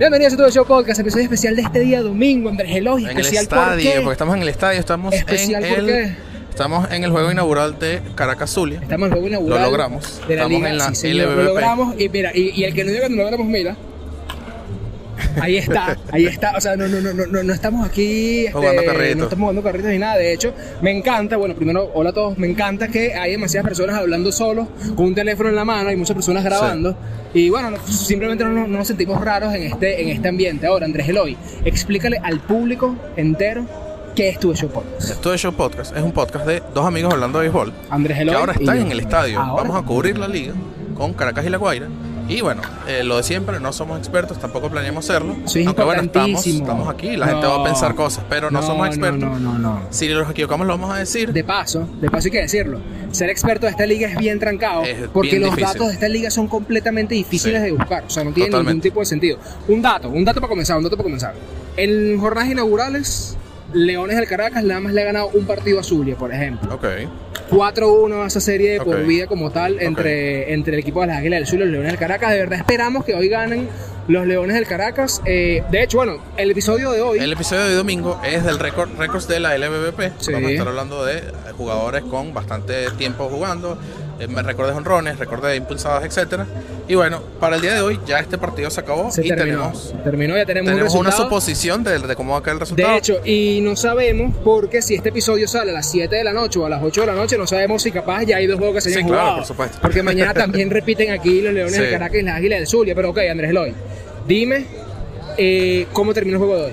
Bienvenidos a todo el show podcast, episodio especial de este día domingo, Andrés Eloy, En el especial estadio, porque estamos en el estadio, estamos Especial en ¿por el, estamos en el juego inaugural de Caracas Zulia. Estamos en el juego inaugural. Lo logramos. De la Estamos liga. en la sí, señor, Lo logramos y mira, y, y el que no diga que no lo logramos, mira. Ahí está, ahí está. O sea, no, no, no, no, no, estamos aquí este, Jugando carritos. No estamos jugando carritos ni nada. De hecho, me encanta, bueno, primero, hola a todos. Me encanta que hay demasiadas personas hablando solos con un teléfono en la mano, hay muchas personas grabando. Y bueno, no- simplemente no, nos- no nos sentimos raros en este, en este ambiente. Ahora, Andrés Eloy, explícale al público entero qué es tu show podcast. Esto es Show Podcast, es un podcast de dos amigos hablando de béisbol. Andrés Que Eloy. ahora y están en el estadio. Ahora. Vamos a cubrir la liga con Caracas y La Guaira. Y bueno, eh, lo de siempre, no somos expertos, tampoco planeamos serlo. Sí, es Aunque bueno, estamos, estamos aquí, la gente va a pensar cosas, pero no, somos expertos. No, no, no. Si nos equivocamos, lo vamos a decir. De paso, de paso hay que decirlo, ser experto de esta liga es bien trancado Es porque bien los difícil. datos de esta liga son completamente difíciles Sí. de buscar, o sea, no tienen ningún tipo de sentido. Un dato, un dato para comenzar, un dato para comenzar. En jornadas inaugurales, Leones del Caracas nada más le ha ganado un partido a Zulia, por ejemplo. Ok. 4-1 a esa serie de por vida como tal entre, entre el equipo de las Águilas del Sur y los Leones del Caracas. De verdad esperamos que hoy ganen los Leones del Caracas. Eh, de hecho, bueno, el episodio de hoy... El episodio de domingo es del récord récords de la LBBP. Sí. Vamos a estar hablando de jugadores con bastante tiempo jugando, eh, récord de honrones, récord de impulsadas, etcétera. Y bueno, para el día de hoy ya este partido se acabó se y terminó, tenemos, terminó, ya tenemos, tenemos un una suposición de, de cómo va a quedar el resultado. De hecho, y no sabemos porque si este episodio sale a las 7 de la noche o a las 8 de la noche, no sabemos si capaz ya hay dos juegos que se hayan Sí, claro, jugado. por supuesto. Porque mañana también repiten aquí los Leones Sí. del Caracas y las Águilas del Zulia. Pero ok, Andrés Eloy, dime eh, cómo terminó el juego de hoy.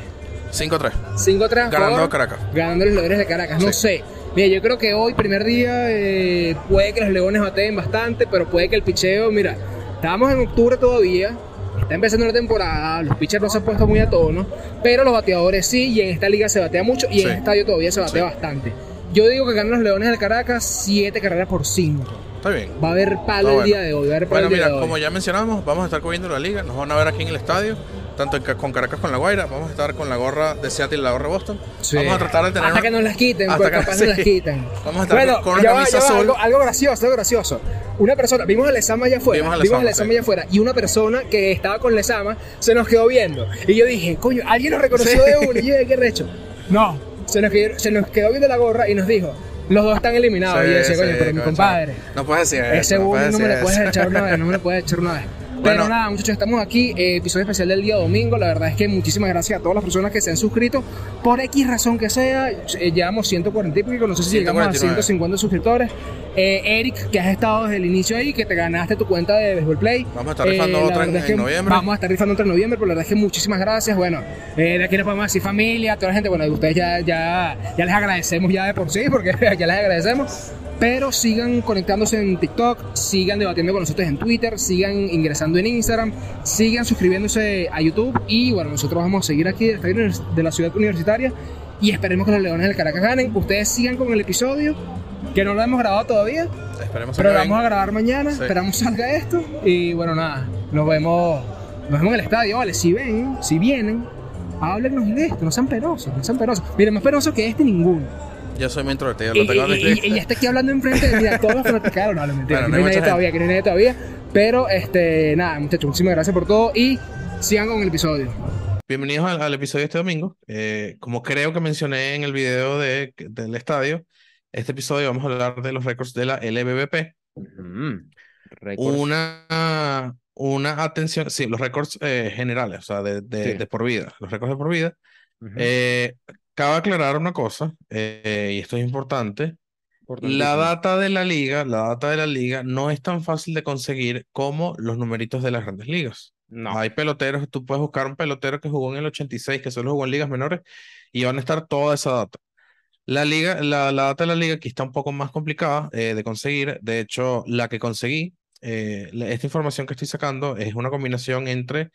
5-3. 5-3 Ganando favor, Caracas. Ganando los Leones de Caracas. No Sí. sé. Mira, yo creo que hoy, primer día, eh, puede que los Leones bateen bastante, pero puede que el picheo, mira, estábamos en octubre todavía, está empezando la temporada, los pitchers no se han puesto muy a tono, pero los bateadores sí, y en esta liga se batea mucho, y en el estadio todavía se batea Sí. bastante. Yo digo que ganan los Leones del Caracas 7 carreras por 5. Está bien. Va a haber palo el día de hoy, va a haber palo Bueno, el día mira, de hoy. como ya mencionamos, vamos a estar cubriendo la liga. Nos van a ver aquí en el estadio, tanto con Caracas con La Guaira. Vamos a estar con la gorra de Seattle y la gorra de Boston. Sí. Vamos a tratar de tener. Hasta que nos las quiten, hasta pues que- capaz sí. nos las quiten. Vamos a estar bueno, con una ya va, camisa va, azul. algo, algo gracioso, algo gracioso. Una persona, vimos a Lezama allá afuera, Vimos a vimos a Lezama, Lezama sí. allá afuera, y una persona que estaba con Lezama se nos quedó viendo. Y yo dije, coño, alguien nos reconoció Sí. de uno, y yo dije, qué recho. No, se nos, quedó, se nos quedó viendo la gorra y nos dijo, los dos están eliminados. y yo decía, Sí, coño, pero mi compadre. No puedes decir eso. Ese no puedes no me le puedes eso. echar una vez, no me le puedes echar una vez. Pero Bueno. nada, muchachos, estamos aquí, eh, episodio especial del día domingo. La verdad es que muchísimas gracias a todas las personas que se han suscrito. Por X razón que sea, eh, llevamos 140 y pico, no sé si llegamos a 149. 150 suscriptores. Eh, Eric, que has estado desde el inicio ahí, que te ganaste tu cuenta de Baseball Play. Vamos a estar rifando la otra en- es que en noviembre. Vamos a estar rifando otra en noviembre, pero la verdad es que muchísimas gracias. Bueno, eh, de aquí nos podemos decir familia, toda la gente, bueno, ustedes ya, ya, ya les agradecemos ya de por sí, porque ya les agradecemos. Pero sigan conectándose en TikTok, sigan debatiendo con nosotros en Twitter, sigan ingresando en Instagram, sigan suscribiéndose a YouTube y bueno, nosotros vamos a seguir aquí de la ciudad universitaria y esperemos que los Leones del Caracas ganen. Ustedes sigan con el episodio, que no lo hemos grabado todavía, Esperemos pero lo vamos a grabar mañana, Sí. esperamos salga esto y bueno, nada, nos vemos, nos vemos en el estadio, vale, si ven, si vienen, háblenos de esto, no sean penosos, no sean penosos. Miren, más penoso que este ninguno. Yo soy muy introvertido. Y, Lo tengo y- y- y ya está aquí hablando enfrente de mira, todos los fanaticados, no, no, mentira, Bueno, que no hay nadie mucha todavía, que no hay nadie todavía, pero este, nada, muchachos, muchísimas gracias por todo y sigan con el episodio. Bienvenidos al, al episodio de este domingo. Eh, como creo que mencioné en el video de, del estadio, este episodio vamos a hablar de los récords de la LBBP. Una, una atención, sí, los récords eh, generales, o sea, de, de, Sí. de por vida, los récords de por vida. Eh, cabe aclarar una cosa, eh, y esto es importante. La data de la liga, la data de la liga no es tan fácil de conseguir como los numeritos de las grandes ligas. No. Hay peloteros, tú puedes buscar un pelotero que jugó en el 86, que solo jugó en ligas menores, y van a estar toda esa data. La liga, la, la data de la liga aquí está un poco más complicada eh, de conseguir. De hecho, la que conseguí, eh, la- esta información que estoy sacando es una combinación entre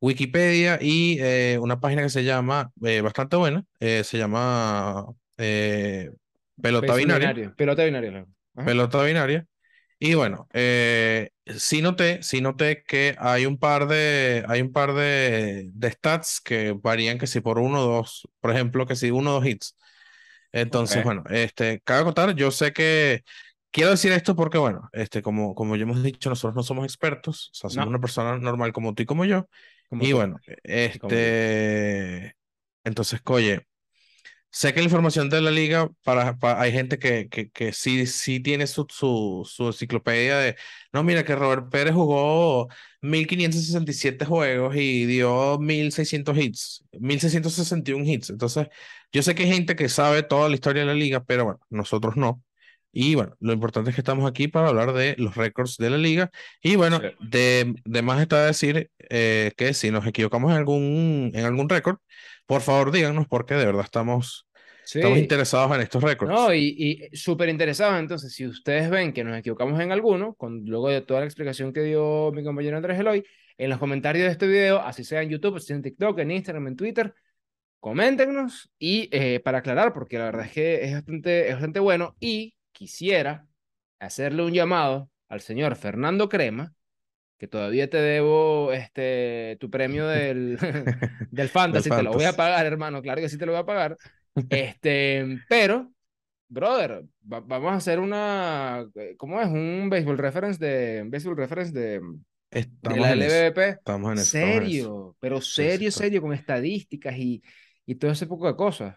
Wikipedia y eh, una página que se llama, eh, bastante buena, eh, se llama eh, Pelota Binaria. binario, Pelota binaria. Ajá. Pelota binaria. Y bueno, eh, sí noté, sí noté que hay un par de, hay un par de, de stats que varían que si por uno o dos, por ejemplo, que si uno o dos hits. Entonces, Ok. bueno, este, cabe contar, yo sé que quiero decir esto porque, bueno, este, como, como ya hemos dicho, nosotros no somos expertos, o sea, somos No. una persona normal como tú y como yo, como Y tú. bueno, como este, entonces, oye, sé que la información de la liga, para, pa- hay gente que, que, que sí, sí tiene su, su, su enciclopedia de, no, mira que Robert Pérez jugó 1567 juegos y dio 1600 hits, 1661 hits. Entonces, yo sé que hay gente que sabe toda la historia de la liga, pero bueno, nosotros no. Y bueno, lo importante es que estamos aquí para hablar de los récords de la liga. Y bueno, de, de más está decir eh, que si nos equivocamos en algún, en algún récord, por favor díganos porque de verdad estamos, estamos Sí. interesados en estos récords. No, y, y súper interesados. Entonces, si ustedes ven que nos equivocamos en alguno, con, luego de toda la explicación que dio mi compañero Andrés Eloy, en los comentarios de este video, así sea en YouTube, así sea en TikTok, en Instagram, en Twitter, coméntenos y eh, para aclarar, porque la verdad es que es bastante, es bastante bueno y quisiera hacerle un llamado al señor Fernando Crema, que todavía te debo este, tu premio del, del Fantasy, te lo voy a pagar, hermano, claro que sí te lo voy a pagar. Este, pero, brother, va- vamos a hacer una, ¿cómo es? Un baseball reference de, baseball reference de, de Estamos la en eso. LBBP. Estamos en eso. estamos en eso. Serio, pero serio, serio, con estadísticas y, y todo ese poco de cosas.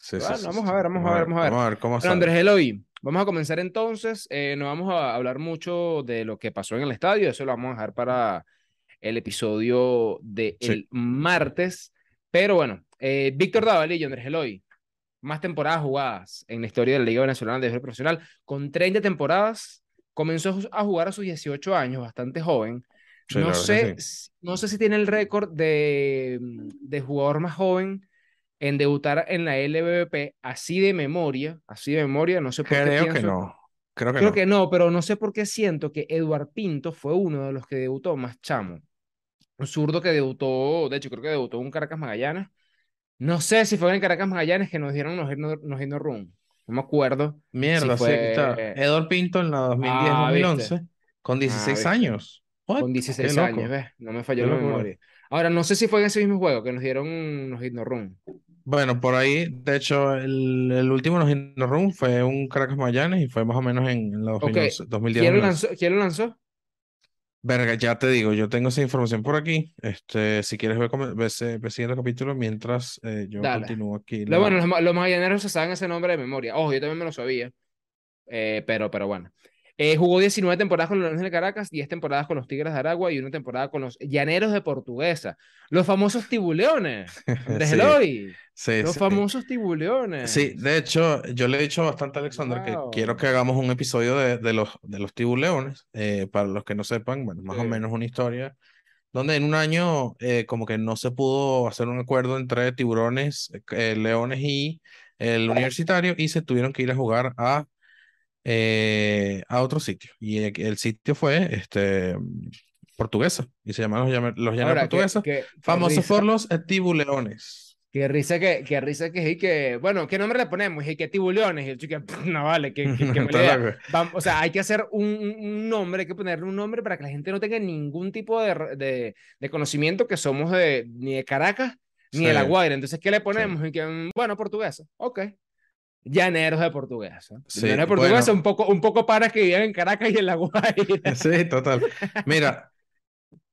Sí, sí, Bueno, sí, vamos sí. a ver, vamos a ver, vamos a ver. Vamos a ver cómo Bueno. Andrés Eloy, vamos a comenzar entonces. Eh, no vamos a hablar mucho de lo que pasó en el estadio, eso lo vamos a dejar para el episodio del Sí. martes. Pero bueno, eh, Víctor Davalillo, Andrés Eloy, más temporadas jugadas en la historia de la Liga Venezolana de Béisbol Profesional, con 30 temporadas, comenzó a jugar a sus 18 años, bastante joven. No sé, no sé si tiene el récord de, de jugador más joven en debutar en la LBBP, así de memoria, así de memoria, no sé por qué Creo que no. Creo que creo no. que no, pero no sé por qué siento que Eduard Pinto fue uno de los que debutó más chamo. Un zurdo que debutó, de hecho creo que debutó en un Caracas Magallanes. No sé si fue en Caracas Magallanes que nos dieron nos no run. No me acuerdo si Mierda, sí, está. fue... Edward Pinto en la Ah, viste. 2010-2011 con Ah, 16 viste. años. What? Con Qué 16 loco. años, ¿ves? No me falló la memoria. Ahora, no sé si fue en ese mismo juego que nos dieron nos no run. Bueno, por ahí, de hecho, el, el último nos no Run fue un Caracas Magallanes y fue más o menos en, en la Ok, 2011, 2010 ¿quién lo 2011. lanzó? ¿Quién lo lanzó? Verga, ya te digo, yo tengo esa información por aquí. Este, si quieres ver, ver ese- ver el siguiente capítulo mientras eh, yo Dale. continúo aquí Lo, bueno, la... los, los magallaneros se saben ese nombre de memoria. Ojo, yo también me lo sabía. Eh, pero, pero bueno. Eh, jugó 19 temporadas con los Leones de Caracas, 10 temporadas con los Tigres de Aragua y una temporada con los Llaneros de Portuguesa. Los famosos tibuleones. Andrés Sí, sí, Los sí. famosos tibuleones. Sí, de hecho, yo le he dicho bastante a Alexander que quiero Wow. que hagamos un episodio de, de los, de los tibuleones. eh, para los que no sepan, bueno, más o menos una historia donde en un año eh, como que no se pudo hacer un acuerdo entre tiburones, eh, leones y el universitario y se tuvieron que ir a jugar a, eh, a otro sitio. Y el, el sitio fue este, Portuguesa y se llaman los, los qué famosos por los tibuleones. Qué risa que, qué risa que, y que, bueno, ¿qué nombre le ponemos? Y que tibuleones. Y el chico, no vale, que, que, que mala Está idea. loco. Vam- o sea, hay que hacer un, nombre, hay que ponerle un nombre para que la gente no tenga ningún tipo de, de, de conocimiento que somos de, ni de Caracas ni de La Sí, Guaira. Entonces, ¿qué le sí. ponemos? Y que, mm, bueno, portuguesa. Ok. Llaneros de portuguesa. Sí, Llaneros de portuguesa, bueno. un poco, un poco paras que vivían en Caracas y en La Guaira. Sí, total. Mira,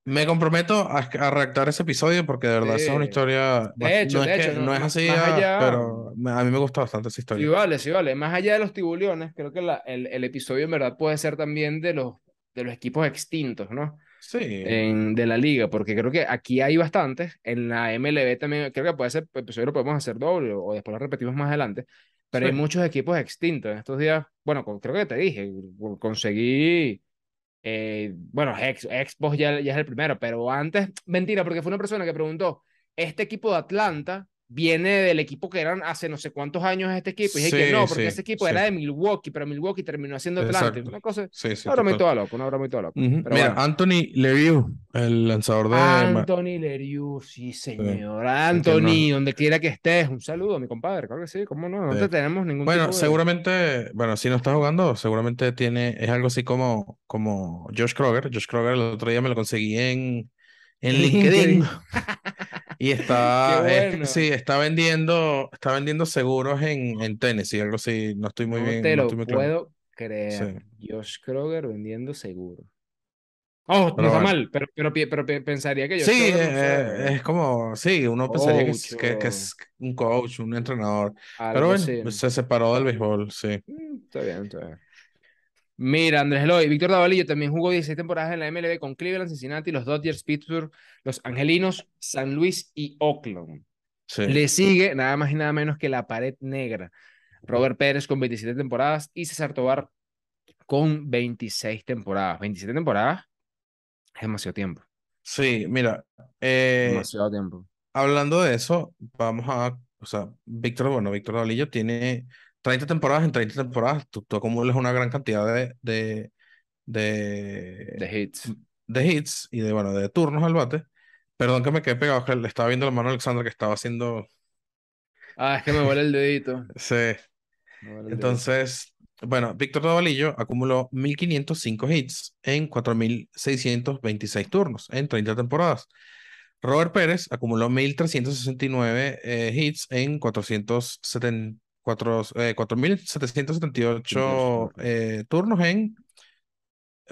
me comprometo a, a redactar ese episodio porque de verdad esa es una Sí. historia, De hecho, no de es que hecho, no, no es así, ah, allá. pero a mí me gusta bastante esa Sí, historia. vale, sí, vale. Más allá de los tibulones, creo que la- el, el episodio en verdad puede ser también de los, de los equipos extintos, ¿no? Sí, En, de la liga, porque creo que aquí hay bastantes. En la MLB también, creo que puede ser, episodio lo podemos hacer doble o después lo repetimos más adelante. Pero hay sí. muchos equipos extintos. En estos días, bueno, con- creo que te dije, con- conseguí. eh, bueno, Ex, Xbox ya, ya es el primero, pero antes, mentira, porque fue una persona que preguntó: ¿este equipo de Atlanta viene del equipo que eran hace no sé cuántos años este equipo? Y dije que Sí, no, porque sí, ese equipo sí. era de Milwaukee, pero Milwaukee terminó haciendo Atlanta. Una cosa, y total. toda una broma y toda loca. Ujú. Pero Mira, bueno. Anthony Lerieux, el lanzador de... Anthony Leriu, sí, señor. que no- Anthony, donde quiera que estés, un saludo mi compadre, claro que sí, cómo no, no te tenemos ningún Bueno, tipo de... seguramente, bueno, si no está jugando, seguramente tiene, es algo así como, como Josh Kroger. Josh Kroger el otro día me lo conseguí en, en LinkedIn. Y está, es- sí, está vendiendo, está vendiendo seguros en, en Tennessee, algo así, no estoy muy No bien, te no lo estoy muy claro. puedo creer. Josh Kroger vendiendo seguro. Oh, no está mal, pero, pero, pero pensaría que yo Sí, no eh, es como, sí, uno pensaría que es, coach que, que o es un coach, un entrenador. Pero bueno, se separó del béisbol, sí. Mm, Está bien, está bien. Mira, Andrés Eloy, Víctor Davalillo también jugó 16 temporadas en la MLB con Cleveland, Cincinnati, los Dodgers, Pittsburgh, los Angelinos, San Luis y Oakland. Sí. Le sigue nada más y nada menos que la pared negra. Robert Pérez con 27 temporadas y César Tobar con 26 temporadas. 27 temporadas es demasiado tiempo. Sí, mira, eh, Demasiado tiempo. hablando de eso, vamos a, o sea, Víctor, bueno, Víctor Davalillo tiene 30 temporadas, en 30 temporadas tú, tú acumulas una gran cantidad de, de, de, De hits. de hits y de, bueno, de turnos al bate. Perdón que me quedé pegado, que le estaba viendo la mano a Alexandra que estaba haciendo, Ah, es que me huele el dedito. sí, entonces, bueno, Víctor Davalillo acumuló 1505 hits en 4626 turnos en 30 temporadas. Robert Pérez acumuló 1369 eh, hits en 470 cuatro- eh, 4778 eh, turnos en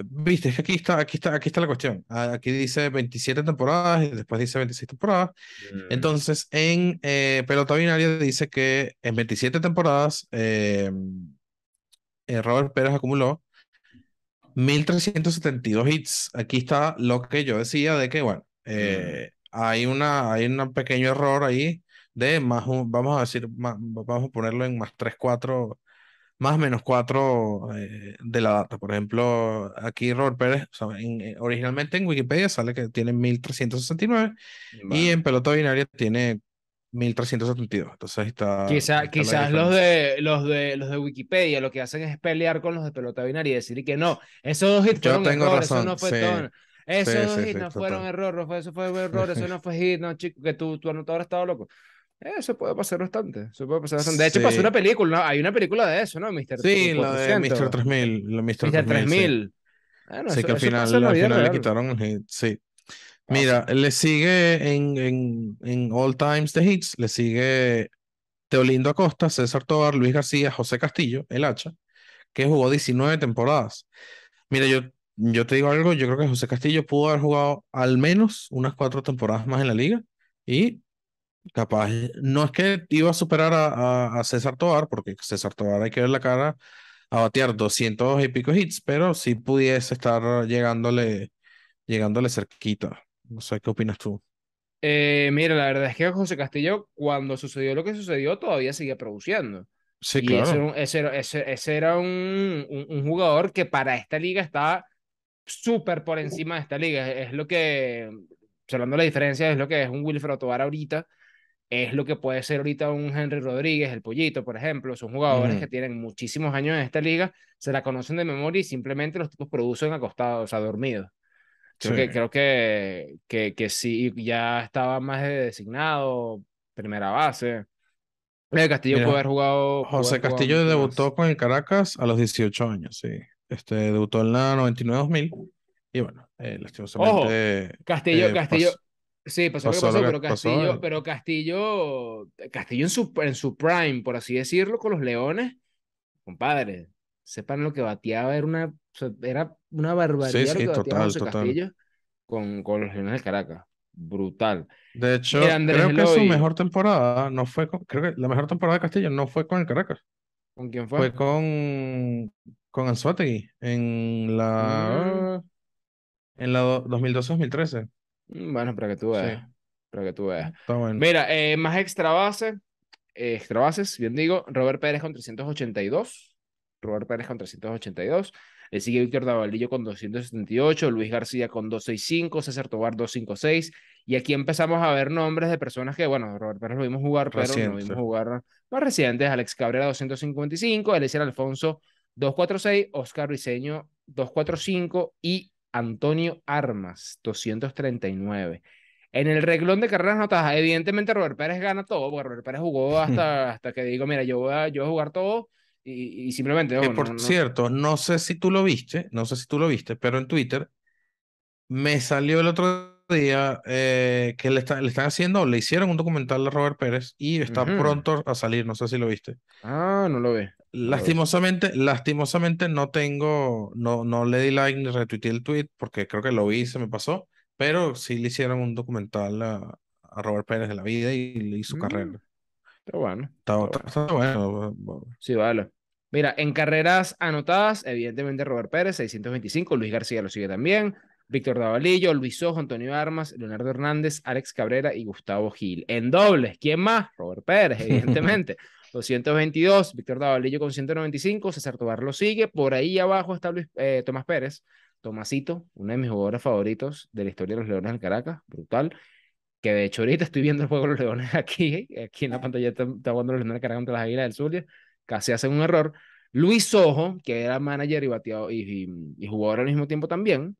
Viste, es que aquí está, aquí está, aquí está la cuestión. Ah, Aquí dice 27 temporadas y después dice 26 temporadas. Mm. Entonces, en eh, pelota binaria dice que en 27 temporadas eh, eh, Robert Pérez acumuló 1372 hits. Aquí está lo que yo decía de que, bueno, eh, hay una, hay un pequeño error ahí de más, un- vamos a decir, más- vamos a ponerlo en más 3, 4, más menos 4 de la data. Por ejemplo, aquí Robert Pérez, o sea, en- eh, originalmente en Wikipedia sale que tiene 1369 y Bueno. en pelota binaria tiene 1372. Entonces ahí está. Quizá- está quizás los de, los, de, los de Wikipedia lo que hacen es pelear con los de pelota binaria y decir que no, esos dos hits fueron tengo error, eso razón, no fue sí. ton. Esos Sí, dos sí, hits no fueron error, no fue- eso fue error, eso no fue hit, no, chico, que tu, tu anotador estaba loco. Eso puede pasar bastante, eso puede pasar bastante. De hecho, pasó Sí. una película, ¿no? Hay una película de eso, ¿no? Mr. Sí, lo de 400, Mr. 3000. Lo de Mr. Mr. 3000, sí. 3000. Bueno, Sí, eso, que al final, la al final le real. quitaron el hit. Sí. Pasa. Mira, le sigue en, en, en All Times de Hits, le sigue Teolindo Acosta, César Tobar, Luis García, José Castillo, el hacha, que jugó 19 temporadas. Mira, yo, yo te digo algo, yo creo que José Castillo pudo haber jugado al menos unas cuatro temporadas más en la liga y capaz, no es que iba a superar a, a, a César Tobar, porque César Tobar hay que ver la cara a batear 200 y pico hits, pero sí pudiese estar llegándole, llegándole cerquita. No sé, ¿qué opinas tú? Eh, mira, la verdad es que José Castillo, cuando sucedió lo que sucedió, todavía seguía produciendo. Sí, Y ese era, claro. un, ese era, ese, ese era un, un, un jugador que para esta liga está súper por encima de esta liga. Es, lo que, hablando de la diferencia, es lo que es un Wilfred Tovar ahorita, es lo que puede ser ahorita un Henry Rodríguez, el Pollito, por ejemplo. Son jugadores que tienen muchísimos años en esta liga, se la conocen de memoria y simplemente los tipos producen acostados, o sea, dormidos. Creo Sí. que, creo que, que, que sí, ya estaba más de designado, primera base. El Castillo Mira, puede haber jugado. José Castillo debutó con el Caracas a los 18 años, sí. Este, debutó en la 99-2000 y bueno, eh, lastimosamente Castillo, eh, Castillo. Sí, pasó lo que pasó pasó, lo que pero pasó, Castillo, eh. pero Castillo, Castillo en su, en su prime, por así decirlo, con los Leones, compadre, sepan lo que bateaba, era una, era una barbaridad Sí, lo sí, que bateaba total, José total. Castillo con, con los Leones del Caracas. Brutal. De hecho, Andrés creo que su mejor temporada no fue con, creo que la mejor temporada de Castillo no fue con el Caracas, ¿Con quién fue? fue con, con Anzoátegui en la, en la do- 2012-2013. Mm, Bueno, para que tú Sí, veas, para que tú veas. está bueno. Mira, eh, más extra base, eh, extra bases, bien digo, Robert Pérez con 382, Robert Pérez con 382, le sigue Víctor Davaldillo con 278, Luis García con 265, César Tobar 256, y aquí empezamos a ver nombres de personas que, bueno, Robert Pérez lo vimos jugar, pero no Reciente. vimos jugar más recientes, Alex Cabrera 255, Eliezer Alfonso 246, Oscar Briseño 245 y Antonio Armas 239. En el reglón de carreras anotadas, evidentemente Robert Pérez gana todo, porque Robert Pérez jugó hasta, hasta que digo, mira, yo voy a, yo voy a jugar todo y, y simplemente, Que por no- no- cierto, no sé si tú lo viste, no sé si tú lo viste, pero en Twitter me salió el otro día eh, que le, está- le están haciendo, le hicieron un documental a Robert Pérez y está pronto a salir, no sé si lo viste. Ah, no lo ve. Lastimosamente, lastimosamente no tengo, no, no le di like ni retuiteé el tweet porque creo que lo vi y se me pasó, pero sí le hicieron un documental a, a Robert Pérez de la vida y, y su Mm, carrera. Está bueno. Está, está está- está bueno. Sí, vale. Mira, en carreras anotadas, evidentemente Robert Pérez, 625, Luis García lo sigue también, Víctor Davalillo, Luis Ojo, Antonio Armas, Leonardo Hernández, Alex Cabrera y Gustavo Gil. En dobles, ¿quién más? Robert Pérez, evidentemente. 222, Víctor Davalillo con 195, César Tobar lo sigue, por ahí abajo está Luis, eh, Tomás Pérez, Tomasito, uno de mis jugadores favoritos de la historia de los Leones del Caracas, brutal, que de hecho ahorita estoy viendo el juego de los Leones aquí, aquí en la pantalla está, está jugando los Leones del Caracas contra las Águilas del Zulia, casi hacen un error. Luis Sojo, que era manager y bateado y, y, y jugador al mismo tiempo también.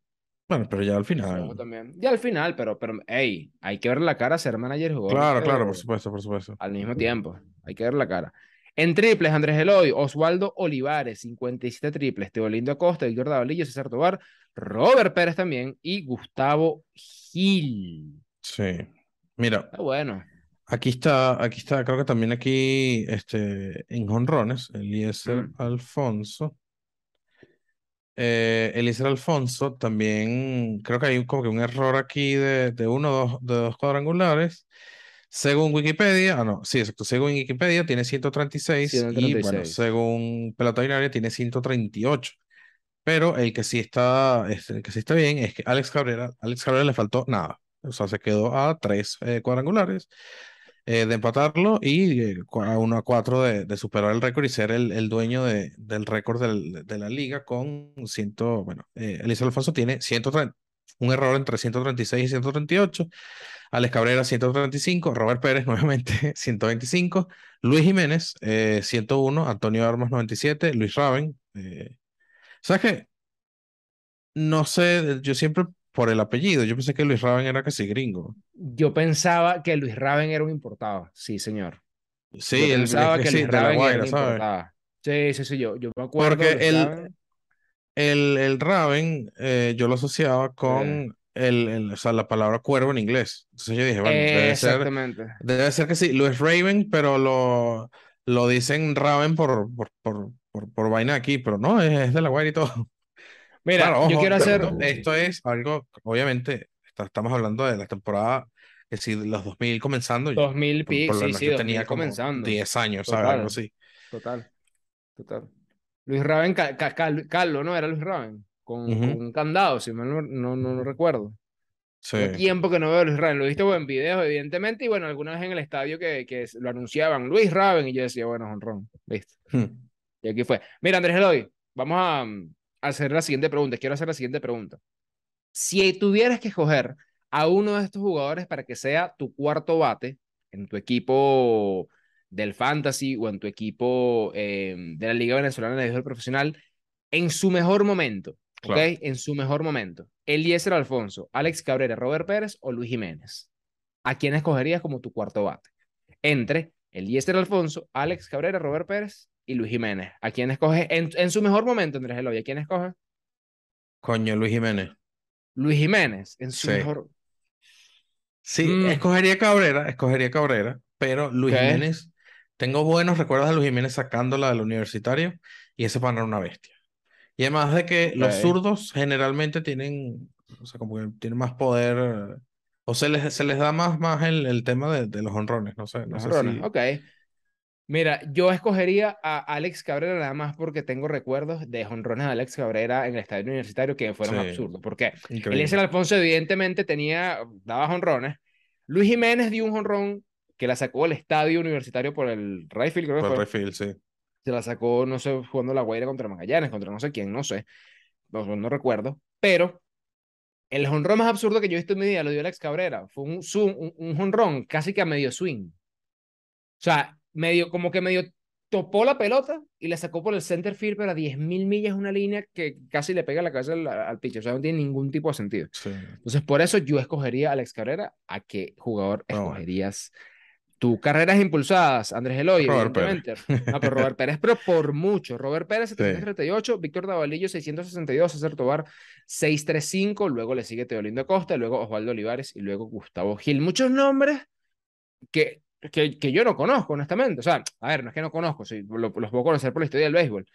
Bueno, pero ya al final. Sojo también. Y al final, pero, pero, hey, hay que ver la cara, ser manager jugador. Claro, claro, por supuesto, por supuesto. Al mismo tiempo, hay que ver la cara. En triples, Andrés Eloy, Osvaldo Olivares, 57 triples, Teolindo Acosta, Víctor Davalillo, César Tobar, Robert Pérez también y Gustavo Gil. Sí. Mira, Está bueno. aquí está, aquí está, creo que también aquí, este, en jonrones, Eliezer Mm. Alfonso. Eh, Eliezer Alfonso también, creo que hay como que un error aquí de, de uno o dos, de dos cuadrangulares. Según Wikipedia, ah, no, sí, exacto. Según Wikipedia tiene 136 y bueno, 136. según Pelota Binaria tiene 138. Pero el que sí está, este, el que sí está bien es que Alex Cabrera, Alex Cabrera le faltó nada. O sea, se quedó a tres eh, cuadrangulares eh, de empatarlo y eh, a uno a cuatro de, de superar el récord y ser el, el dueño de, del récord del- de la liga con ciento, bueno, eh, Alfonso tiene 130, un error entre 136 y 138. Alex Cabrera 135, Robert Pérez nuevamente 125, Luis Jiménez eh, 101, Antonio Armas 97, Luis Raven. eh, ¿sabes qué? No sé, yo siempre por el apellido, yo pensé que Luis Raven era casi gringo. Yo pensaba que Luis Raven era un importado. Sí, señor. Sí, yo pensaba que sí, Luis de la Raven era Guaira, un ¿sabes? importado. Sí, sí, sí, yo, yo me acuerdo. Porque el- Raven. El, el Raven eh, yo lo asociaba con el, el- o sea, la palabra cuervo en inglés. Entonces yo dije, bueno, debe ser, debe ser que sí, Luis Raven, pero lo, lo dicen Raven por, por, por, por, por vaina aquí, pero no, es, es de la Guaira y todo. Mira, Claro, yo ojo, quiero hacer. esto, es algo, obviamente, está- estamos hablando de la temporada, es decir, los 2000 comenzando. yo- 2000 por, pics, por lo sí, sí, yo 2000 tenía como comenzando. 10 años, ¿sabes? Total. Algo así. Total, total. Luis Raven, Ca- Ca- Cal- Calvo, ¿no? Era Luis Raven. Con, Ujú. con un candado, si mal no, no, no, no recuerdo. Sí. Tiempo que no veo a Luis Raven. Lo he visto en videos, evidentemente, y bueno, alguna vez en el estadio que, que lo anunciaban, Luis Raven, y yo decía, bueno, honrón, listo. Hmm. Y aquí fue. Mira, Andrés Eloy, vamos a, mm, hacer la siguiente pregunta. Quiero hacer la siguiente pregunta. Si tuvieras que escoger a uno de estos jugadores para que sea tu cuarto bate en tu equipo del fantasy o en tu equipo eh, de la Liga Venezolana de Béisbol Profesional, en su mejor momento, ¿ok? Claro. En su mejor momento. Eliezer Alfonso, Alex Cabrera, Robert Pérez o Luis Jiménez. ¿A quién escogerías como tu cuarto bate? Entre Eliezer Alfonso, Alex Cabrera, Robert Pérez y Luis Jiménez. ¿A quién escoges en, en su mejor momento, Andrés Eloy? ¿A quién escoges? Coño, Luis Jiménez. Luis Jiménez, en su Sí. mejor. Sí, Mm. escogería Cabrera, escogería Cabrera, pero Luis. Jiménez, tengo buenos recuerdos de Luis Jiménez sacándola del universitario y ese pana era una bestia. Y además de que los Ok. zurdos generalmente tienen, o sea, como que tienen más poder, o se les, se les da más, más el, el tema de, de los honrones, no sé, no Los sé si... Ok. Mira, yo escogería a Alex Cabrera nada más porque tengo recuerdos de jonrones de Alex Cabrera en el estadio universitario que fueron Sí. absurdos. ¿Por qué? Increíble. Eliezer Alfonso evidentemente tenía, daba jonrones. Luis Jiménez dio un jonrón que la sacó del estadio universitario por el Rayfield, creo que Por el fue. Rayfield, sí. Se la sacó, no sé, jugando la Guaira contra Magallanes, contra no sé quién, no sé. No, no recuerdo. Pero el jonrón más absurdo que yo he visto en mi vida lo dio Alex Cabrera. Fue un, zoom, un jonrón casi que a medio swing. O sea, medio, como que medio topó la pelota y le sacó por el center field, pero a 10.000 millas una línea que casi le pega la cabeza al, al pitcher. O sea, no tiene ningún tipo de sentido. Sí. Entonces, por eso yo escogería a Alex Cabrera. ¿A qué jugador Ah, escogerías? Tu carreras impulsadas, Andrés Eloy, Robert Pérez. No, pero Robert Pérez, pero por mucho. Robert Pérez, 738, Víctor Davalillo, 662, César Tobar, 635, luego le sigue Teolindo Acosta, luego Osvaldo Olivares y luego Gustavo Gil. Muchos nombres que que, que yo no conozco, honestamente. O sea, a ver, no es que no conozco, sí, lo- los puedo conocer por la historia del béisbol.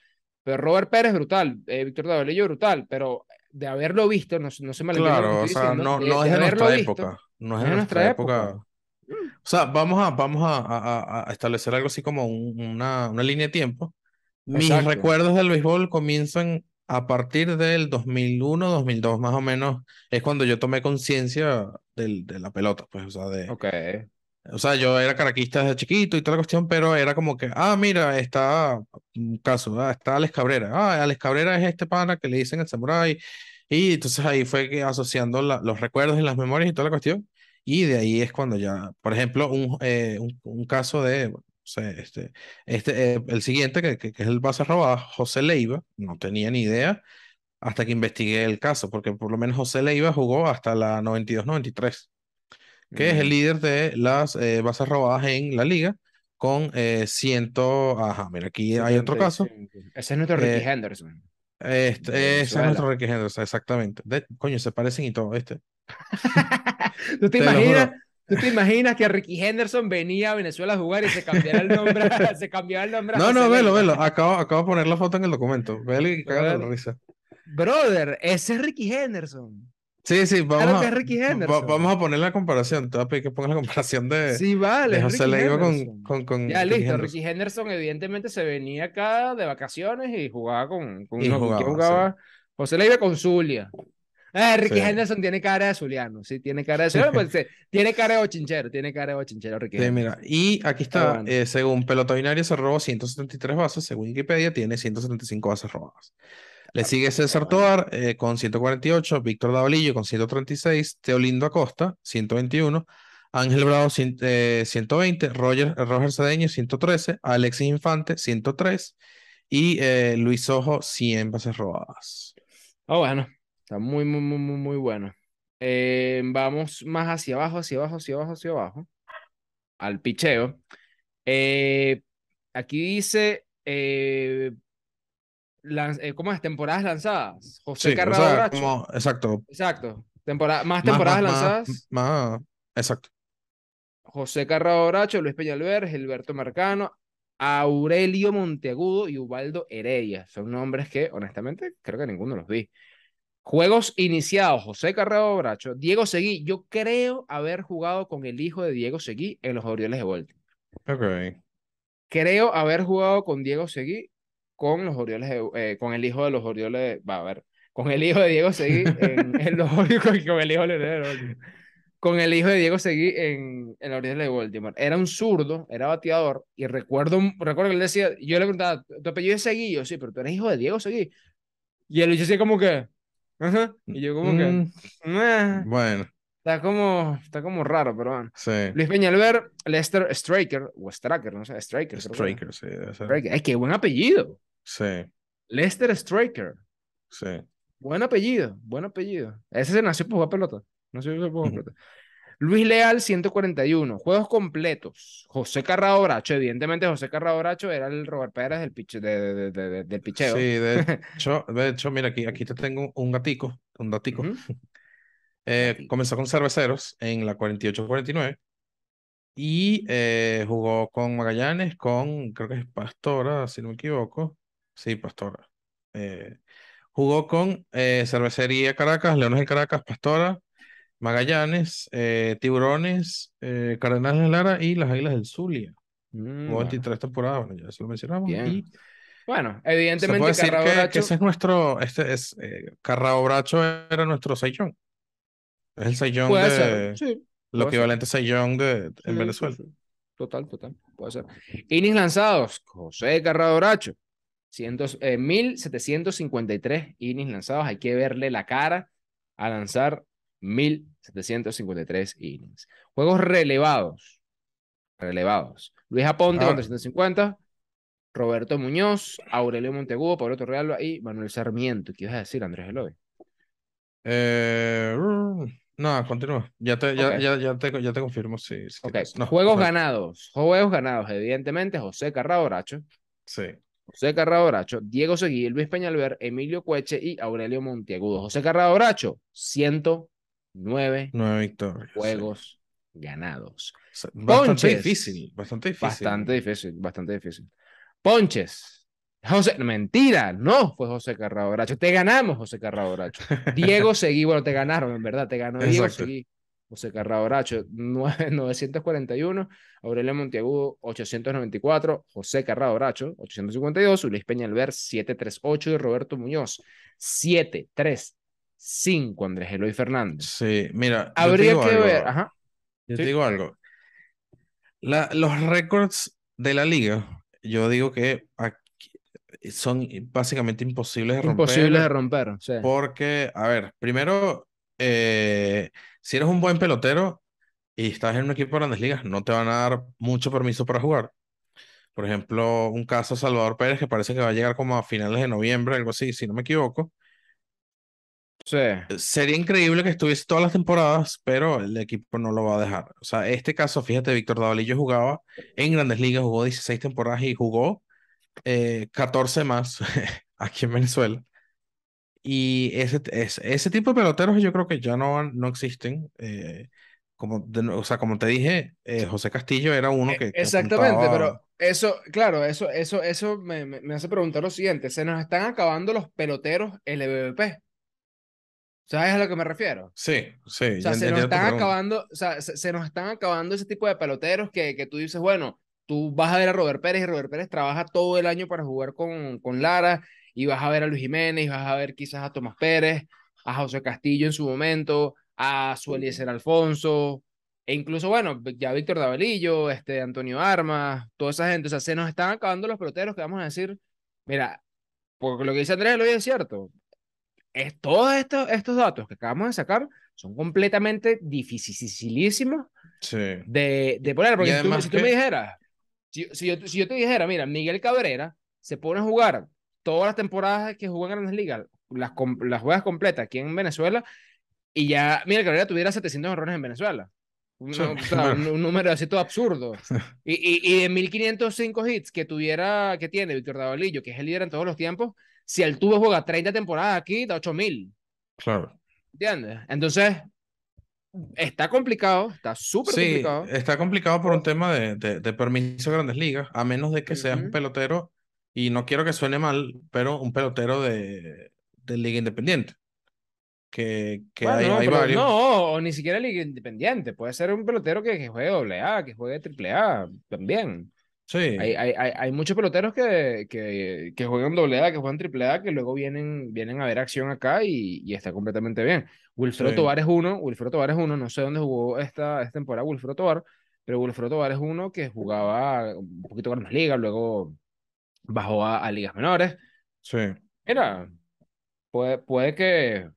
Pero Robert Pérez, brutal. eh, Víctor Davalillo, brutal. Pero de haberlo visto, no, no se me Claro, o sea, no, no es de nuestra época. No es de nuestra época. O sea, vamos a, vamos a, a- a establecer algo así como un- una, una línea de tiempo. Mis Exacto. recuerdos del béisbol comienzan a partir del 2001, 2002, más o menos. Es cuando yo tomé conciencia del- de la pelota, pues, o sea, de, Ok. O sea, yo era caraquista desde chiquito y toda la cuestión, pero era como que, ah, mira, está, un caso, ah, está Alex Cabrera. Ah, Alex Cabrera es este pana que le dicen el samurái. Y entonces ahí fue que asociando la- los recuerdos y las memorias y toda la cuestión. Y de ahí es cuando ya, por ejemplo, un, eh, un, un caso de, no sé, este, este, eh, el siguiente, que, que, que es el base robado, José Leiva, no tenía ni idea hasta que investigué el caso, porque por lo menos José Leiva jugó hasta la 92-93 que es el Mm. líder de las eh, bases robadas en la liga, con eh, ciento. Ajá, mira, aquí hay otro caso. 75. Ese es nuestro Ricky Eh, Henderson. Este, ese es nuestro Ricky Henderson, exactamente. De- coño, se parecen y todo, este. ¿Tú te Te imaginas? ¿Tú te imaginas que Ricky Henderson venía a Venezuela a jugar y se cambiara el nombre, se cambiaba el nombre No, no, velo, velo. Acabo, acabo de poner la foto en el documento. Velo y de la risa. brother, ese es Ricky Henderson. Sí, sí, vamos a, Ricky va- vamos a poner la comparación. Te voy a pedir que pongas la comparación de, Sí, vale, de José Leiva con, con, con Ya, Ricky listo. Henderson. Ricky Henderson evidentemente se venía acá de vacaciones y jugaba con, con, Y no, ¿con quién jugaba, sí. jugaba? José Leiva con Zulia. Eh, Ricky Sí. Henderson tiene cara de zuliano, sí, tiene cara de zuliano, pues, sí, tiene cara de bochinchero, tiene cara de bochinchero Ricky Sí, mira, y aquí está, bueno. eh, según Pelota Binaria se robó 173 bases, según Wikipedia tiene 175 bases robadas. Le sigue César. Tovar eh, con 148, Víctor Davalillo con 136, Teolindo Acosta 121, Ángel Bravo eh, 120, Roger, Roger Cedeño 113, Alexis Infante 103 y eh, Luis Ojo 100 bases robadas. Ah, bueno, está muy, muy, muy, muy, muy bueno. Eh, vamos más hacia abajo, hacia abajo, hacia abajo, hacia abajo, al picheo. Eh, aquí dice, eh, lan- eh, ¿cómo es? Temporadas lanzadas. José Sí, o Carrado sea, como, exacto, Exacto. Temporada, más temporadas más, lanzadas. más, exacto. José Carrado Bracho, Luis Peñalver, Gilberto Marcano, Aurelio Monteagudo y Ubaldo Heredia. Son nombres que, honestamente, creo que ninguno los vi. Juegos iniciados, José Carrado Bracho, Diego Seguí. Yo creo haber jugado con el hijo de Diego Seguí en los Orioles de Baltimore. Ok. Creo haber jugado con Diego Seguí con los Orioles de- eh, con el hijo de los Orioles, de- va a ver, con el hijo de Diego Seguí en, en los Orioles, con, con el hijo de de. Con el hijo de Diego Seguí en, en los Orioles de Baltimore. Era un zurdo, era bateador, y recuerdo, recuerdo que él decía, yo le preguntaba, ¿tu apellido es Seguí? Yo, sí, pero tú eres hijo de Diego Seguí. Y él decía como que, ajá, y yo como que, Mm, "Meh". bueno, está como, está como raro, pero bueno. sí. Luis Peñalver, Lester Straker, o Straker, no sé, Straker. que. Straker, sí. Straker. Ay, qué buen apellido. Sí, Lester Straker. sí. Buen apellido, buen apellido. Ese se nació por jugar pelota. Nació por jugar pelota. Luis Leal, 141. Juegos completos. José Carrado Bracho. Evidentemente, José Carrado Bracho era el Robert Pérez del, piche, de, de- de- del picheo. Sí, de hecho, de hecho, mira, aquí, aquí te tengo un gatico, un datico. Ujú. Eh, Gatico. comenzó con Cerveceros en la 48-49 y eh, jugó con Magallanes, con, creo que es Pastora, si no me equivoco. Sí, Pastora. Eh, jugó con eh, Cervecería Caracas, Leones del Caracas, Pastora, Magallanes, eh, Tiburones, eh, Cardenales de Lara y las Águilas del Zulia. Mm, Jugó bueno, 23 temporadas, bueno, ya eso lo mencionamos. bien. Y Bueno, se evidentemente, puede decir Carrado que, que Bracho. ese es nuestro, este es, eh, Carrao Bracho era nuestro Saiyón. Es el Saiyón de, ser. Sí, lo equivalente a Saiyón de, Sí, en Venezuela. sí. Total, total. Puede ser. Innings lanzados. José Carrado Bracho. Cientos, eh, 1753 innings lanzados. Hay que verle la cara a lanzar 1753 innings. Juegos relevados. Relevados. Luis Aponte con Ah. 350. Roberto Muñoz, Aurelio Montegudo, Pablo Torrealba y Manuel Sarmiento. ¿Qué ibas a decir, Andrés Eloy? Eh, mm, no, continúa. Ya te, ya, ya, ya te, ya te confirmo si, si Ok, quieres. No, Juegos o sea, ganados. Juegos ganados, evidentemente, José Carrado Bracho. Sí. José Carrado Bracho, Diego Seguí, Luis Peñalver, Emilio Cueche y Aurelio Monteagudo. José Carrado Bracho, 109 Nueve victorias. sí. juegos ganados. Bastante Ponches. difícil, bastante difícil. Bastante difícil, bastante difícil. Ponches. José, mentira, no fue José Carrado Bracho. Te ganamos, José Carrado Bracho. Diego Seguí, bueno, te ganaron, en verdad, te ganó Diego. Seguí. José Carrado Bracho, nue- 941. Aurelio Monteagudo, 894. José Carrado Bracho, 852. Luis Peñalver, 738. Y Roberto Muñoz, 735. Andrés Eloy Fernández. Sí, mira, Habría que algo, ver, ajá. yo Sí. te digo algo. La- los récords de la liga, yo digo que aquí son básicamente imposibles de romper. Imposible de romper. sí. Porque, a ver, primero, eh, si eres un buen pelotero y estás en un equipo de grandes ligas, no te van a dar mucho permiso para jugar. Por ejemplo, un caso Salvador Pérez que parece que va a llegar como a finales de noviembre, algo así, si no me equivoco. Sí. Sería increíble que estuviese todas las temporadas, pero el equipo no lo va a dejar. O sea, este caso, fíjate, Víctor Davalillo jugaba en grandes ligas, jugó 16 temporadas y jugó eh, 14 más aquí en Venezuela. Y ese, ese, ese tipo de peloteros yo creo que ya no, no existen. eh, como, de- o sea, como te dije, eh, José Castillo era uno E- que, que Exactamente, apuntaba- pero eso, claro, eso, eso, eso me, me- hace preguntar lo siguiente. Se nos están acabando los peloteros LBBP. ¿Sabes a lo que me refiero? Sí, sí, O sea, ya se nos están acabando, o sea, se, se nos están acabando ese tipo de peloteros que, que tú dices, bueno, tú vas a ver a Robert Pérez y Robert Pérez trabaja todo el año para jugar con, con Lara y vas a ver a Luis Jiménez, y vas a ver quizás a Tomás Pérez, a José Castillo en su momento, a Sueliezer Alfonso, e incluso, bueno, ya Víctor Davalillo, este, Antonio Armas, toda esa gente, o sea, se nos están acabando los peloteros que vamos a decir, mira, porque lo que dice Andrés lo es cierto, es, todos estos, estos datos que acabamos de sacar son completamente dificilísimos Sí, de, de poner. Porque si tú, si tú me que- dijeras, si, si yo, si yo te dijera, mira, Miguel Cabrera se pone a jugar todas las temporadas que jugó en Grandes Ligas, las, las juegas completas aquí en Venezuela, y ya Miguel Cabrera tuviera 700 errores en Venezuela. Un, Sí, o sea, claro. un, un número así todo absurdo. Y, y, y de 1505 hits que tuviera, que tiene Víctor Davalillo, que es el líder en todos los tiempos, si el tubo juega 30 temporadas aquí, da 8000. claro. ¿Entiendes? Entonces, está complicado, está súper Sí, complicado. está complicado por un tema de, de, de permiso de grandes ligas, a menos de que seas un pelotero, y no quiero que suene mal, pero un pelotero de, de liga independiente. Que, que hay, Bueno, hay varios. no, o ni siquiera liga independiente. Puede ser un pelotero que, que juegue doble A, que juegue triple A, también. Sí, Hay, hay, hay, hay muchos peloteros que, que, que juegan doble A, que juegan triple A, que luego vienen, vienen a ver acción acá y, y está completamente bien. Wilfredo Sí. Tovar es uno, Wilfredo Tovar es uno, no sé dónde jugó esta, esta temporada Wilfredo Tovar, pero Wilfredo Tovar es uno que jugaba un poquito con las ligas, luego bajó a, a ligas menores. sí. Mira, puede, puede que.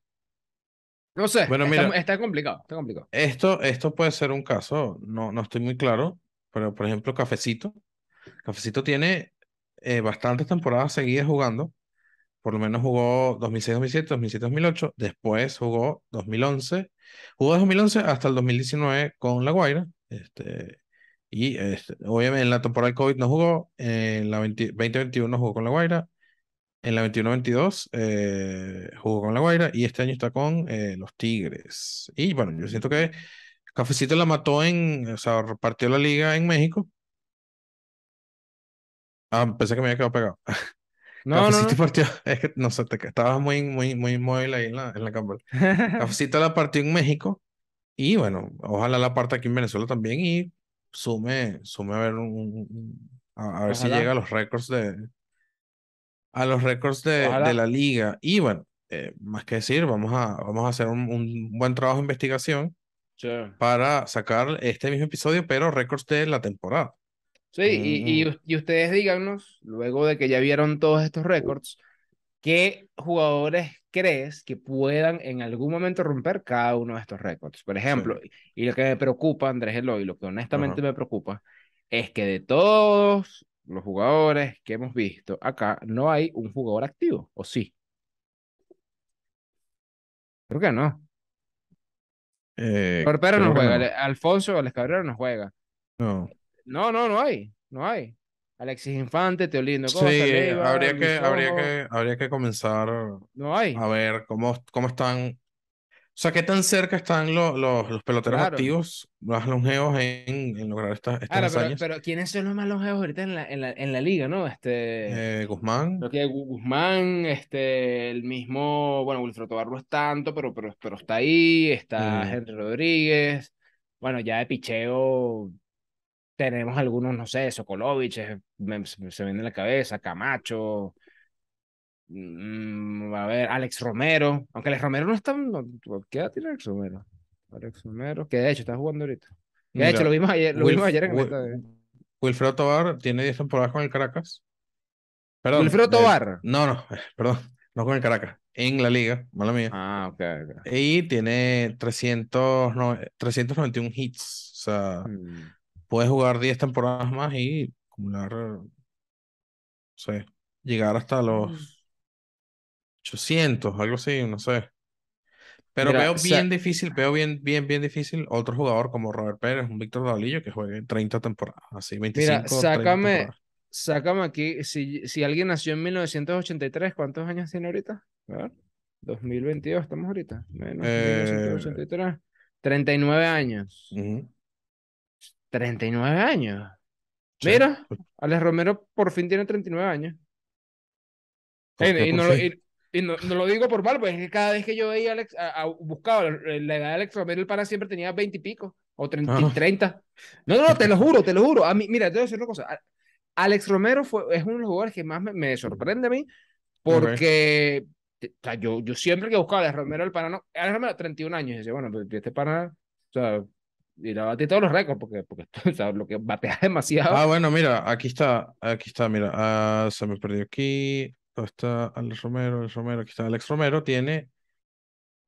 No sé, Bueno, está, mira. está complicado, está complicado. Esto, esto puede ser un caso, no, no estoy muy claro, pero por ejemplo, Cafecito. Cafecito tiene eh, bastantes temporadas seguidas jugando. Por lo menos jugó 2006-2007, 2007-2008. Después jugó 2011. Jugó 2011 hasta el 2019 con La Guaira. Este, y este, obviamente en la temporada del COVID no jugó. En la 20 2021 jugó con La Guaira. En la 21-22 eh, jugó con La Guaira. Y este año está con eh, los Tigres. Y bueno, yo siento que Cafecito la mató en. O sea, repartió la liga en México. Ah, pensé que me había quedado pegado. No, no, Cafecito no. partió, es que no sé, te, estabas muy, muy, muy móvil ahí en la, en la cámara. Cafecito la partió en México y bueno, ojalá la parte aquí en Venezuela también y sume, sume a ver un, a, a ver si llega a los récords de a los récords de, de la liga. Y bueno, eh, más que decir, vamos a, vamos a hacer un, un buen trabajo de investigación Sí, para sacar este mismo episodio, pero récords de la temporada. Sí, y, y, Mm. y ustedes díganos, luego de que ya vieron todos estos récords, ¿qué jugadores crees que puedan en algún momento romper cada uno de estos récords? Por ejemplo, y lo que me preocupa, Andrés Eloy, lo que honestamente Ajá. me preocupa, es que de todos los jugadores que hemos visto acá, no hay un jugador activo, ¿o sí? Creo que no. Eh, no juega, no. Alfonso Vélez Cabrera no juega. No. No, no, no hay, no hay. Alexis Infante, Teolindo Sí, Costa, Leiva, habría que, habría que, habría que comenzar no hay. a ver cómo, cómo están O sea, ¿qué tan cerca están los, los, los peloteros Claro. activos, más longevos en, en lograr estas, estas Claro, pero, pero ¿quiénes son los más longevos ahorita en la, en la, en la liga, no? Este, Eh, Guzmán, creo que Gu- Guzmán, este, el mismo, bueno, Wilfredo Tovar no es tanto, pero, pero, pero está ahí, está Mm. Henry Rodríguez, bueno, ya de picheo tenemos algunos, no sé, Sokolovich, me- se me viene en la cabeza, Camacho, mm, a ver, Alex Romero, aunque Alex Romero no está, no, ¿qué edad tiene Alex Romero? Alex Romero, que de hecho está jugando ahorita. Que de hecho lo vimos ayer, lo Wilf- vimos ayer en el Wil-. Wilfredo Tovar tiene 10 temporadas con el Caracas. Perdón, Wilfredo eh, Tovar. no, no, perdón, no con el Caracas, en la liga, mala mía. Ah, ok, ok. Y tiene 300, no, 391 hits. O sea, Mm. Puedes jugar 10 temporadas más y acumular, no sé, llegar hasta Mm. los 800, algo así, no sé. Pero Mira, veo bien difícil, veo bien, bien, bien difícil otro jugador como Robert Pérez, un Víctor Davalillo que juegue 30 temporadas, así, 25, Mira, 30 sácame, sácame aquí, si, si alguien nació en 1983, ¿cuántos años tiene ahorita? A ver, 2022, estamos ahorita. Menos Eh, 1983. 39 años. Ujú, 39 años. sí. Mira, Alex Romero por fin tiene 39 años. ¿Por Ey, qué y no, lo, y, y no, no lo digo por mal, pues es que cada vez que yo veía a Alex, a- a- buscaba la la edad de Alex Romero, el pana siempre tenía 20 y pico, o 30. Ah. 30. No, no, te lo juro, te lo juro. A mí, mira, te voy a decir una cosa. Alex Romero fue, es uno de los jugadores que más me, me sorprende a mí, porque o sea, yo, yo siempre que buscaba a Alex Romero, el pana, no, Alex Romero, 31 años, y decía, bueno, pues este pana, o sea, y la batí todos los récords, porque, porque o sea, lo que batea demasiado. Ah, bueno, mira, aquí está, aquí está, mira, ah, se me perdió aquí, ¿dónde está Alex Romero, Alex Romero, aquí está Alex Romero, tiene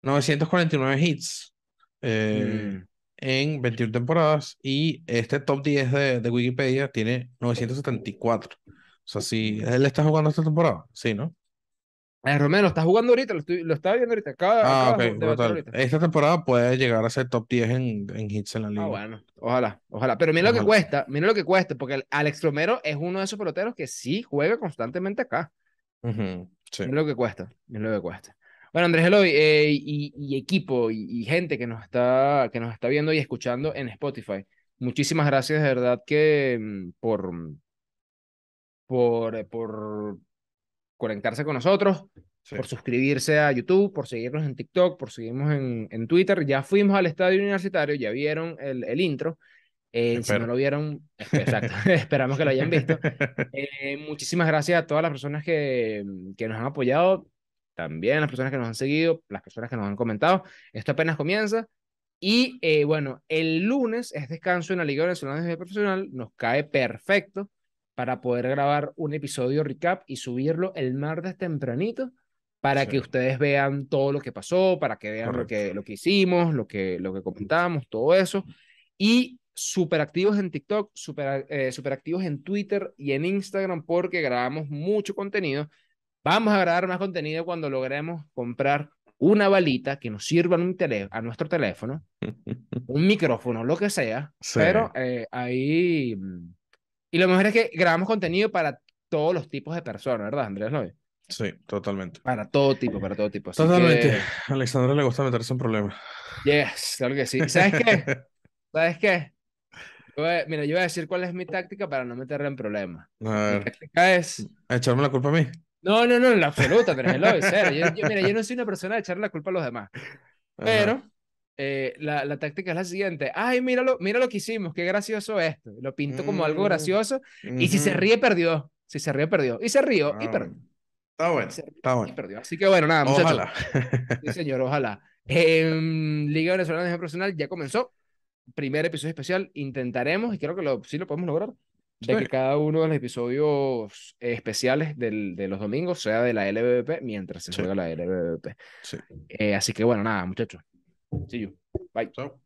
949 hits eh, Mm. en 21 temporadas y este top 10 de, de Wikipedia tiene 974. O sea, si él está jugando esta temporada, sí, ¿no? Alex Romero lo está jugando ahorita, lo, estoy, lo estaba viendo ahorita, acaba, Ah, acaba ok, brutal. ahorita. Esta temporada puede llegar a ser top 10 en, en hits en la liga. Ah, bueno, ojalá, ojalá. Pero mira lo que cuesta, mira lo que cuesta, porque Alex Romero es uno de esos peloteros que sí juega constantemente acá. Sí. Mira lo que cuesta, mira lo que cuesta. Bueno, Andrés Eloy, eh, y, y equipo y, y gente que nos está, que nos está viendo y escuchando en Spotify, muchísimas gracias de verdad que mm, por, por, eh, por conectarse con nosotros, Sí. por suscribirse a YouTube, por seguirnos en TikTok, por seguirnos en, en Twitter. Ya fuimos al estadio universitario, ya vieron el, el intro. Eh, si no lo vieron, exacto, esperamos que lo hayan visto. Eh, muchísimas gracias a todas las personas que, que nos han apoyado, también las personas que nos han seguido, las personas que nos han comentado. Esto apenas comienza. Y eh, bueno, el lunes es descanso en la Liga Venezolana de Profesional, nos cae perfecto para poder grabar un episodio recap y subirlo el martes tempranito para Sí. que ustedes vean todo lo que pasó, para que vean lo que, lo que hicimos, lo que, lo que comentamos, todo eso. Y súper activos en TikTok, súper eh, activos en Twitter y en Instagram porque grabamos mucho contenido. Vamos a grabar más contenido cuando logremos comprar una balita que nos sirva a nuestro teléfono, un micrófono, lo que sea, Sí. pero eh, ahí... Y lo mejor es que grabamos contenido para todos los tipos de personas, ¿verdad, Andrés Loy? Sí, totalmente. Para todo tipo, para todo tipo. Así Totalmente. que, A Alexandra le gusta meterse en problemas. yes, claro que sí. ¿Sabes qué? ¿Sabes qué? Yo voy mira, yo voy a decir cuál es mi táctica para no meterla en problemas. A Mi ver, táctica es... echarme la culpa a mí. No, no, no, en la absoluta, cero. Yo, yo- mira, yo no soy una persona de echarle la culpa a los demás. Pero eh, la, la táctica es la siguiente. Ay, míralo, mira lo que hicimos, qué gracioso esto. Lo pinto como algo Mm, gracioso. Y si se ríe, perdió. Si se ríe, perdió. Y se rió y Ah, perdió. Está bueno, ríe está bueno. perdió. Así que bueno, nada, muchachos. Ojalá. Sí, señor, ojalá. Em, Liga Venezolana de Nivel Profesional ya comenzó. Primer episodio especial. Intentaremos, y creo que lo, sí lo podemos lograr, de Sí. que cada uno de los episodios eh, especiales del, de los domingos sea de la LBBP mientras se Sí. juega la. Sí. Eh, así que bueno, nada, muchachos. See you. Bye. Chao.